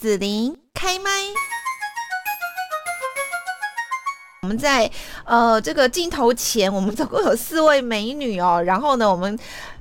紫琳开麦。我们在呃这个镜头前，我们总共有四位美女哦。然后呢，我们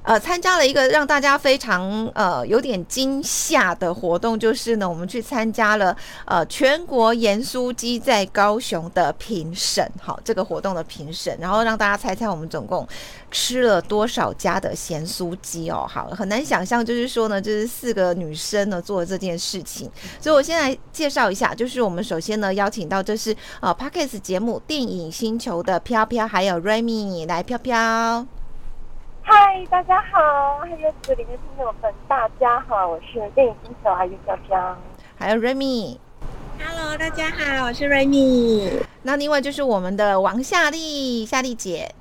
呃参加了一个让大家非常呃有点惊吓的活动，就是呢，我们去参加了呃全国盐酥鸡在高雄的评审，好，这个活动的评审，然后让大家猜猜我们总共吃了多少家的咸酥鸡哦。好，很难想象，就是说呢，就是四个女生呢做了这件事情。所以我先来介绍一下，就是我们首先呢邀请到这是呃 p a r k e s 节目。电影星球的飘飘，还有 Remy 来飘飘。嗨，大家好，还有这里面听众们，大家好，我是电影星球阿玉飘飘，还有 Remy。Hello，大家好，我是 Remy。那另外就是我们的王夏丽，夏丽姐。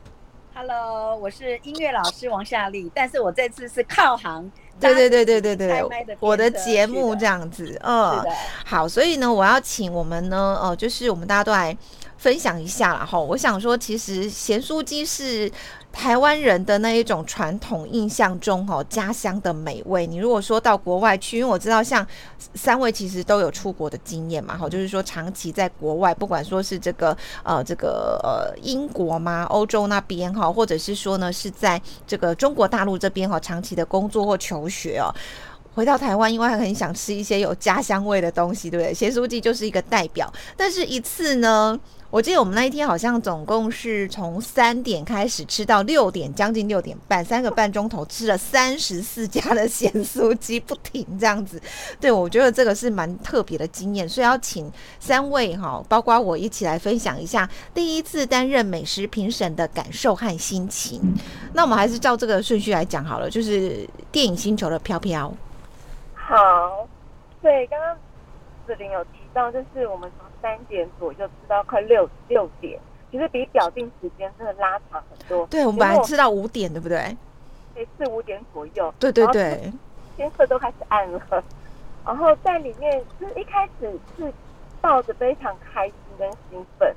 Hello，我是音乐老师王夏丽，但是我这次是靠行。对对对对对对，我的节目这样子，嗯，好，所以呢，我要请我们呢，呃，就是我们大家都来。分享一下啦，哈，我想说，其实咸酥鸡是台湾人的那一种传统印象中，哈，家乡的美味。你如果说到国外去，因为我知道像三位其实都有出国的经验嘛，哈，就是说长期在国外，不管说是这个呃这个呃英国嘛，欧洲那边哈，或者是说呢是在这个中国大陆这边哈，长期的工作或求学哦。回到台湾，因为很想吃一些有家乡味的东西，对不对？咸酥鸡就是一个代表。但是一次呢，我记得我们那一天好像总共是从三点开始吃到六点，将近六点半，三个半钟头吃了三十四家的咸酥鸡，不停这样子。对我觉得这个是蛮特别的经验，所以要请三位哈，包括我一起来分享一下第一次担任美食评审的感受和心情。那我们还是照这个顺序来讲好了，就是电影星球的飘飘。好，对，刚刚子玲有到，就是我们从三点左右吃到快六六点，其实比表定时间真的拉长很多。对，我们本来吃到五点，对不对？对，四五点左右。对对对，天色都开始暗了，然后在里面，就是一开始是抱着非常开心跟兴奋，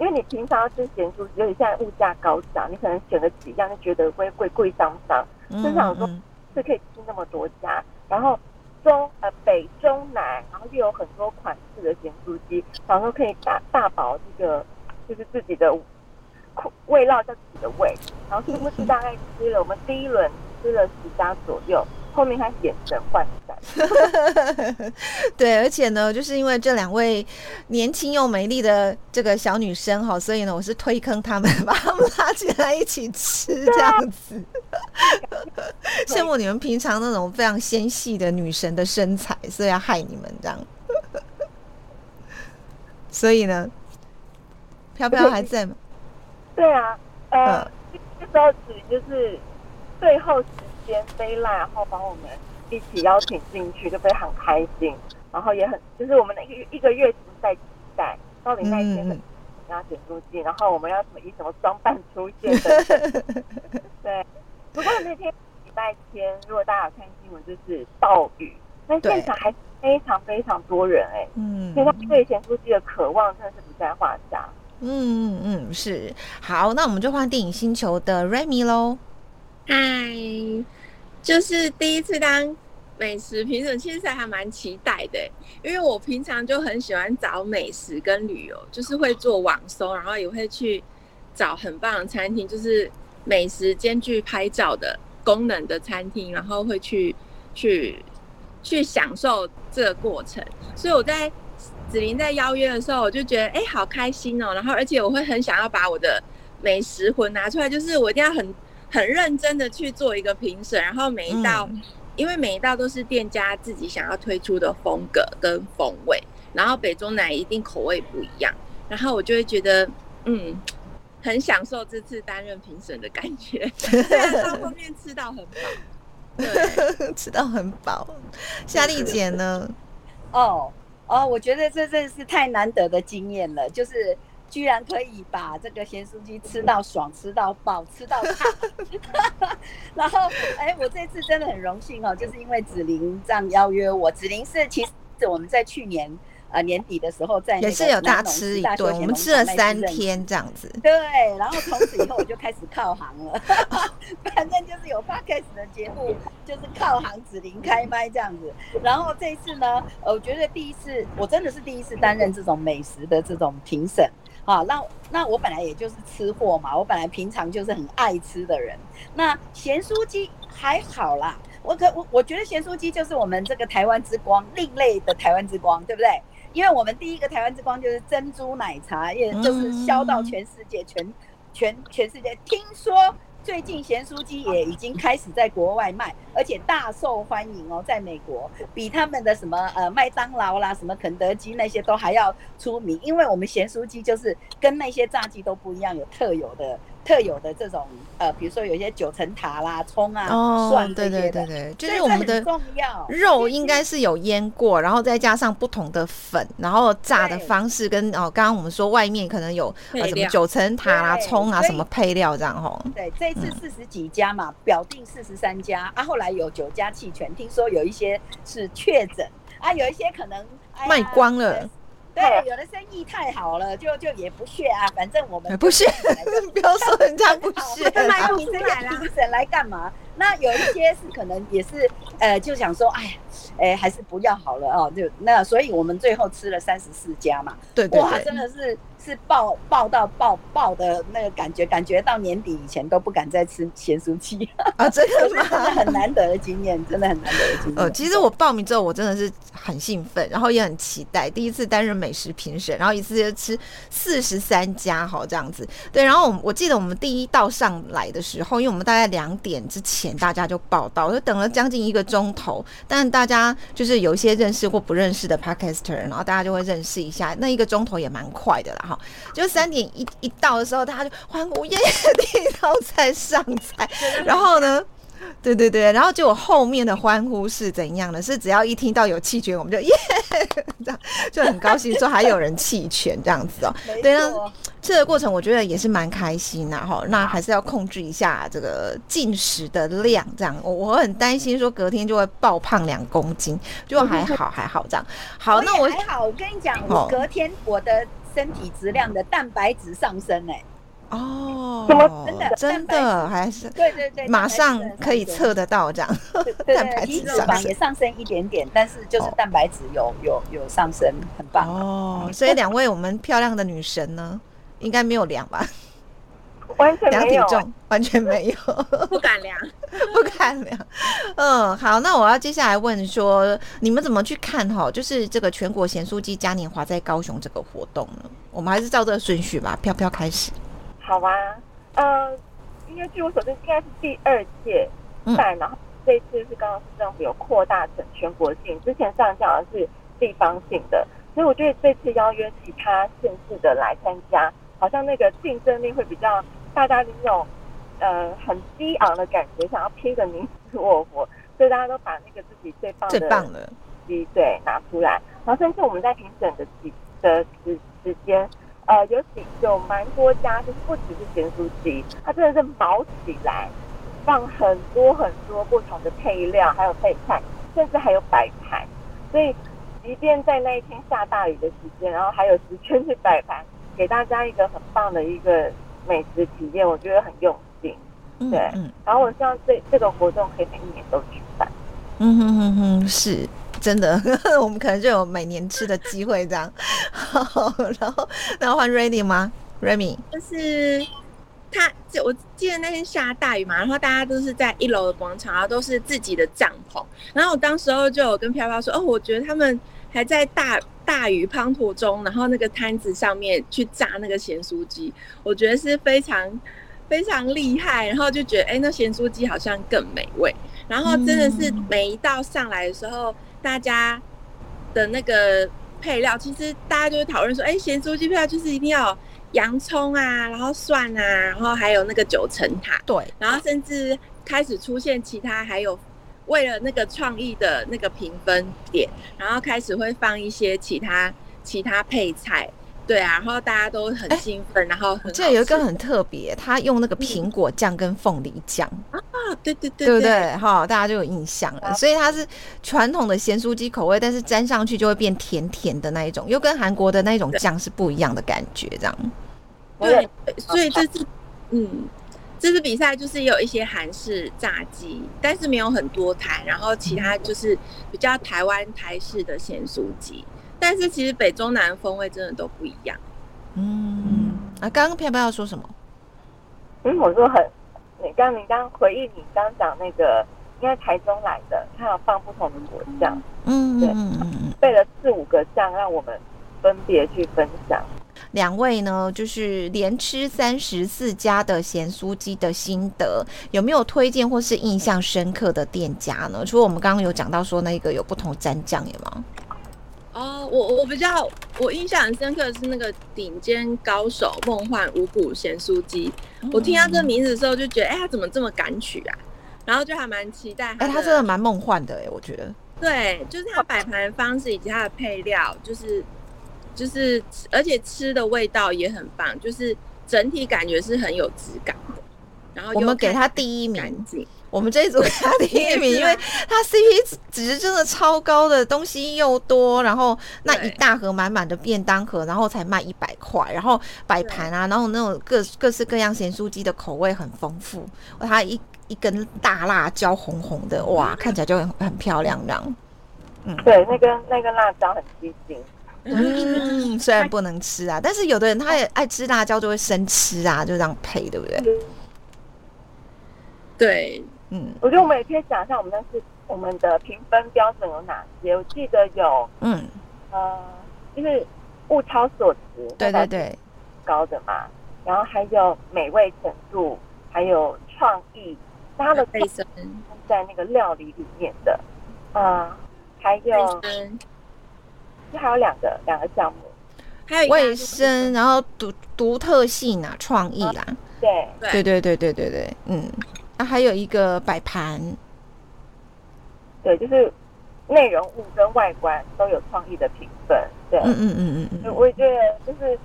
因为你平常要吃咸酥鸡，尤其现在物价高涨，你可能选了几样就觉得会贵贵伤伤，就想说是可以吃那么多家，然后。中呃北中南，然后就有很多款式的咸酥鸡，然后可以大大饱这个就是自己的味道在自己的胃，然后是不是大概吃了我们第一轮吃了十家左右。后面开始眼神涣散，对，而且呢，就是因为这两位年轻又美丽的这个小女生哈，所以呢，我是推坑他们，把他们拉进来一起吃这样子。羡慕你们平常那种非常纤细的女神的身材，所以要害你们这样。所以呢，飘飘还在吗？对啊，呃，这时候只就是最后。时间飞来，然后把我们一起邀请进去，就非常开心。然后也很，就是我们的一一个月在期待到底那一天要剪书记，然后我们要什么以什么装扮出现的。对，不过那天礼拜天，如果大家有看新闻，就是暴雨，那现场还非常非常多人哎，嗯，所以他对剪书记的渴望真的是不在话下。嗯嗯嗯，是好，那我们就换电影星球的 Remy 喽。嗨，就是第一次当美食评审，其实还蛮期待的，因为我平常就很喜欢找美食跟旅游，就是会做网搜，然后也会去找很棒的餐厅，就是美食兼具拍照的功能的餐厅，然后会去去去享受这个过程。所以我在子琳在邀约的时候，我就觉得哎，好开心哦，然后而且我会很想要把我的美食魂拿出来，就是我一定要很。很认真的去做一个评审，然后每一道，因为每一道都是店家自己想要推出的风格跟风味，然后北中南一定口味不一样，然后我就会觉得，嗯，很享受这次担任评审的感觉，到后面吃到很饱，对，吃到很饱。夏丽姐呢？哦哦，我觉得这真是太难得的经验了，就是。居然可以把这个咸酥鸡吃到爽，吃到饱，吃到胖。然后，哎，我这次真的很荣幸哦，就是因为子玲这样邀约我。子玲是其实我们在去年呃年底的时候在也是有大吃一顿，我们吃了三天这样子。对，然后从此以后我就开始靠行了，反正就是有 podcast 的节目，就是靠行子玲开麦这样子。然后这一次呢，我觉得第一次我真的是第一次担任这种美食的这种评审。好，那那我本来也就是吃货嘛，我本来平常就是很爱吃的人。那咸酥鸡还好啦，我可我我觉得咸酥鸡就是我们这个台湾之光，另类的台湾之光，对不对？因为我们第一个台湾之光就是珍珠奶茶，也就是销到全世界，全全全世界。听说。最近咸酥鸡也已经开始在国外卖，而且大受欢迎哦，在美国比他们的什么呃麦当劳啦、什么肯德基那些都还要出名，因为我们咸酥鸡就是跟那些炸鸡都不一样，有特有的。特有的这种呃，比如说有一些九层塔啦、葱啊、蒜对对对对，就是我们的肉应该是有腌过，然后再加上不同的粉，然后炸的方式跟哦，刚刚我们说外面可能有呃什么九层塔啦、葱啊什么配料这样吼。对，这一次四十几家嘛，表定四十三家啊，后来有九家弃权，听说有一些是确诊啊，有一些可能卖光了。对，有的生意太好了，就就也不屑啊。反正我们不屑，不要说人家不屑，来评审来评审来干嘛？那有一些是可能也是，呃，就想说，哎，哎，还是不要好了哦。就那，所以我们最后吃了三十四家嘛。对对，哇，真的是。是爆爆到爆爆的那个感觉，感觉到年底以前都不敢再吃咸酥鸡啊！真的吗？很难得的经验，真的很难得的经验。呃，其实我报名之后，我真的是很兴奋，然后也很期待第一次担任美食评审，然后一次就吃四十三家哈这样子。对，然后我我记得我们第一道上来的时候，因为我们大概两点之前大家就报道，就等了将近一个钟头。但大家就是有一些认识或不认识的 podcaster，然后大家就会认识一下，那一个钟头也蛮快的啦哈。就三点一一到的时候，大家就欢呼耶，第一道菜上菜。然后呢，对对对，然后就后面的欢呼是怎样的？是只要一听到有弃权，我们就耶，这样就很高兴，说还有人弃权这样子哦。对啊，这个过程我觉得也是蛮开心的哈。那还是要控制一下这个进食的量，这样我我很担心说隔天就会爆胖两公斤，就还好还好这样。好，那我还好，我跟你讲，我隔天我的。身体质量的蛋白质上升哎，哦，怎么？真的真的还是对对对，马上可以测得到这样，蛋白质上升。也上升一点点，但是就是蛋白质有有有上升，很棒。哦。所以两位我们漂亮的女神呢，应该没有量吧？完全量体重完全没有，不敢量，不敢量。嗯，好，那我要接下来问说，你们怎么去看哈？就是这个全国咸酥鸡嘉年华在高雄这个活动呢？我们还是照这个顺序吧，飘飘开始。好啊，呃，因为据我所知，应该是第二届赛，然后这次是刚刚市政府有扩大成全国性，之前上讲的是地方性的，所以我觉得这次邀约其他县市的来参加。好像那个竞争力会比较，大家的那种呃很激昂的感觉，想要拼个你死我活，所以大家都把那个自己最棒的最棒的鸡对拿出来，然后甚至我们在评审的几的时时间，呃，有几有蛮多家就是不只是咸酥鸡，它真的是毛起来，放很多很多不同的配料，还有配菜，甚至还有摆盘，所以即便在那一天下大雨的时间，然后还有时间去摆盘。给大家一个很棒的一个美食体验，我觉得很用心，对。嗯然后我希望这这个活动可以每一年都举办。嗯哼哼哼，是真的，我们可能就有每年吃的机会这样。然后，然后换 Ready 吗？Remy 就是他，我记得那天下大雨嘛，然后大家都是在一楼的广场，然后都是自己的帐篷。然后我当时候就有跟飘飘说，哦，我觉得他们还在大。大雨滂沱中，然后那个摊子上面去炸那个咸酥鸡，我觉得是非常非常厉害。然后就觉得，哎，那咸酥鸡好像更美味。然后真的是每一道上来的时候，大家的那个配料，其实大家就会讨论说，哎，咸酥鸡配料就是一定要洋葱啊，然后蒜啊，然后还有那个九层塔。对。然后甚至开始出现其他还有。为了那个创意的那个评分点，然后开始会放一些其他其他配菜，对啊，然后大家都很兴奋，然后这有一个很特别，他用那个苹果酱跟凤梨酱啊，对对对，对不对？哈，大家就有印象了。所以它是传统的咸酥鸡口味，但是沾上去就会变甜甜的那一种，又跟韩国的那种酱是不一样的感觉，这样。对，所以这次，嗯。这次比赛就是有一些韩式炸鸡，但是没有很多台，然后其他就是比较台湾台式的咸酥鸡，但是其实北中南风味真的都不一样。嗯，啊，刚刚飘飘要说什么？嗯，我说很，你刚你刚回忆你刚讲那个，应该台中来的，他有放不同的果酱，嗯嗯嗯嗯，备了四五个酱让我们分别去分享。两位呢，就是连吃三十四家的咸酥鸡的心得，有没有推荐或是印象深刻的店家呢？除了我们刚刚有讲到说那个有不同蘸酱，有吗？哦，我我比较我印象很深刻的是那个顶尖高手梦幻五谷咸酥鸡，我听到这个名字的时候就觉得，哎，他怎么这么敢取啊？然后就还蛮期待。哎，他真的蛮梦幻的，哎，我觉得。对，就是他摆盘方式以及他的配料，就是。就是，而且吃的味道也很棒，就是整体感觉是很有质感的。然后我们给他第一名，我们这一组给他第一名，因为他 CP 值真的超高的，东西又多，然后那一大盒满满的便当盒，然后才卖一百块，然后摆盘啊，然后那种各各式各样咸酥鸡的口味很丰富，它一一根大辣椒红红的，哇，看起来就很很漂亮这样。嗯，对，那根那根辣椒很吸睛。嗯，虽然不能吃啊，但是有的人他也爱吃辣椒，就会生吃啊，就这样配，对不对？对，嗯，我觉得我们也可以讲一下，我们那是我们的评分标准有哪些？我记得有，嗯，呃，就是物超所值，对对对，高的嘛，然后还有美味程度，还有创意，它的卫生在那个料理里面的，啊，还有。还有两个两个项目，还有卫生，然后独独特性啊，创意啦，对。对。对对对对对，嗯，那还有一个摆盘，对，就是内容物跟外观都有创意的评分，对，嗯嗯嗯嗯嗯，我也觉得就是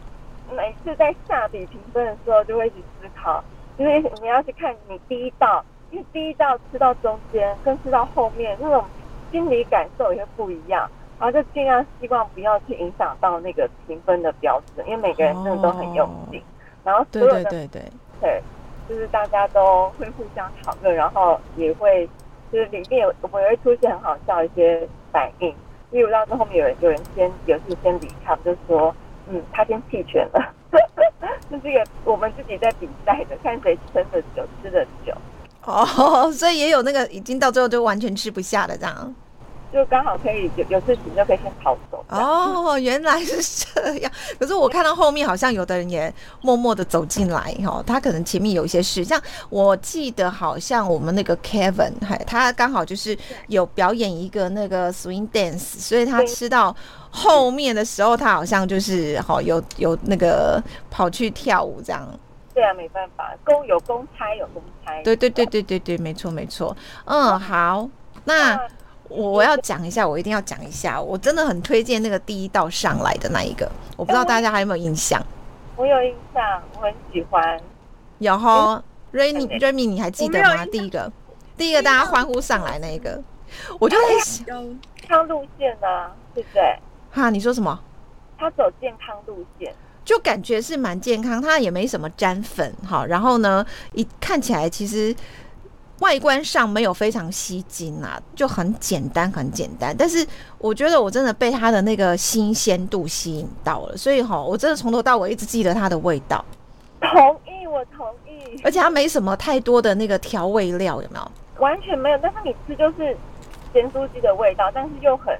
每次在下笔评分的时候，就会去思考，因为你要去看你第一道，因为第一道吃到中间跟吃到后面那种心理感受也会不一样。然后就尽量希望不要去影响到那个评分的标准，因为每个人真的都很用心。然后所有的对对对对，就是大家都会互相讨论，然后也会就是里面有我们也会出现很好笑一些反应。例如到后面有人有人先有事先离开，就说嗯他先弃权了，这是一个我们自己在比赛的，看谁撑的久吃的久。哦，所以也有那个已经到最后就完全吃不下的这样。就刚好可以有有事情就可以先逃走哦，原来是这样。可是我看到后面好像有的人也默默的走进来哈，他可能前面有一些事，像我记得好像我们那个 Kevin，还他刚好就是有表演一个那个 swing dance，所以他吃到后面的时候，他好像就是好有有那个跑去跳舞这样。对啊，没办法，公有公差有公差。对对对对对对，没错没错。嗯，好，那。我要讲一下，我一定要讲一下，我真的很推荐那个第一道上来的那一个，我不知道大家还有没有印象？我有印象，我很喜欢。有哈，Rainy Rainy，你还记得吗？第一个，第一个大家欢呼上来那一个，我就在想，康路线呢，对不对？哈，你说什么？他走健康路线，就感觉是蛮健康，他也没什么沾粉哈，然后呢，一看起来其实。外观上没有非常吸睛啊，就很简单，很简单。但是我觉得我真的被它的那个新鲜度吸引到了，所以哈，我真的从头到尾一直记得它的味道。同意，我同意。而且它没什么太多的那个调味料，有没有？完全没有。但是你吃就是咸酥鸡的味道，但是又很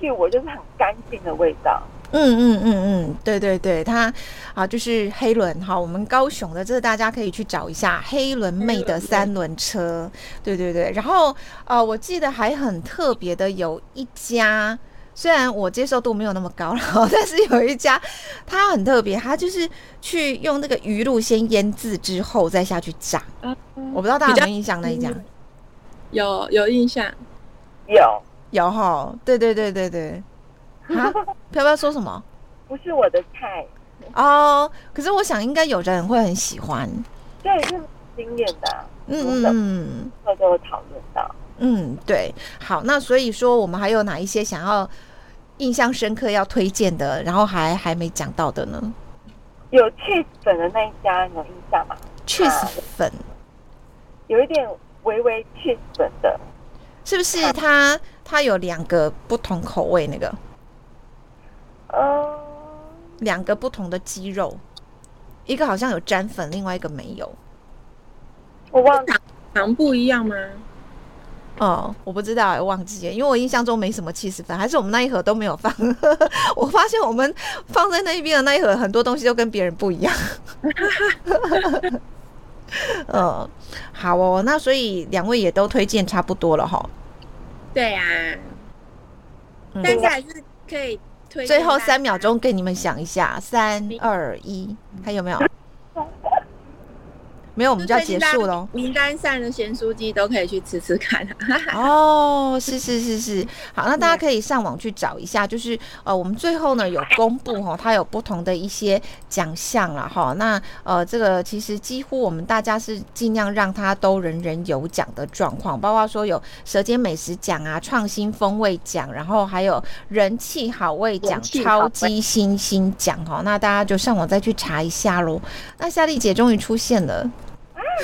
Q，就是很干净的味道。嗯嗯嗯嗯，对对对，它啊就是黑轮哈，我们高雄的，这个大家可以去找一下黑轮妹的三轮车，对对对。然后呃，我记得还很特别的有一家，虽然我接受度没有那么高了，但是有一家它很特别，它就是去用那个鱼露先腌制之后再下去炸。我不知道大家有没有印象那一家？有有印象，有有哈，对对对对对。啊，飘飘说什么？不是我的菜哦。可是我想应该有人会很喜欢。对，是惊艳的。嗯嗯，会都有讨论到。嗯，对，好，那所以说我们还有哪一些想要印象深刻要推荐的，然后还还没讲到的呢？有 cheese 粉的那一家有印象吗？cheese 粉有一点微微 cheese 粉的，是不是？它它有两个不同口味那个，呃，两个不同的鸡肉，一个好像有沾粉，另外一个没有。我忘了糖不一样吗？哦，我不知道，我忘记了，因为我印象中没什么气死粉，还是我们那一盒都没有放。我发现我们放在那一边的那一盒，很多东西都跟别人不一样。嗯，好哦，那所以两位也都推荐差不多了哈。对呀，但是还是可以推。最后三秒钟给你们想一下，三二一，还有没有？没有，我们就要结束喽。名单上的咸酥鸡都可以去吃吃看。哦，是是是是，好，那大家可以上网去找一下，就是呃，我们最后呢有公布哈，它有不同的一些奖项了哈。那呃，这个其实几乎我们大家是尽量让它都人人有奖的状况，包括说有舌尖美食奖啊、创新风味奖，然后还有人气好味奖、超级星星奖哈。那大家就上网再去查一下喽。那夏丽姐终于出现了。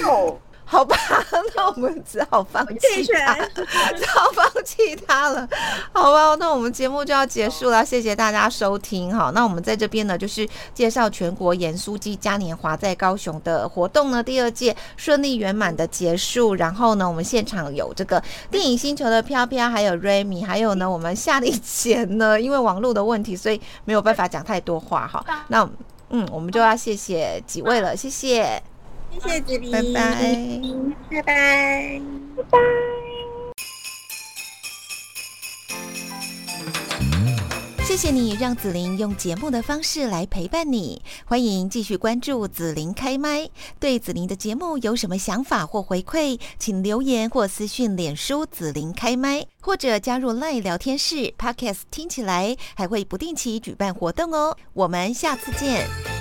哦，好吧，那我们只好放弃他，只好放弃他了，好吧，那我们节目就要结束了，谢谢大家收听哈。那我们在这边呢，就是介绍全国盐酥鸡嘉年华在高雄的活动呢，第二届顺利圆满的结束。然后呢，我们现场有这个电影星球的飘飘，还有瑞米，还有呢，我们夏丽前呢，因为网络的问题，所以没有办法讲太多话哈。那嗯，我们就要谢谢几位了，谢谢。谢谢子林，拜拜，拜拜，拜拜。谢谢你让子琳用节目的方式来陪伴你，欢迎继续关注子琳开麦。对子琳的节目有什么想法或回馈，请留言或私讯脸书子琳开麦，或者加入赖聊天室 Podcast，听起来还会不定期举办活动哦。我们下次见。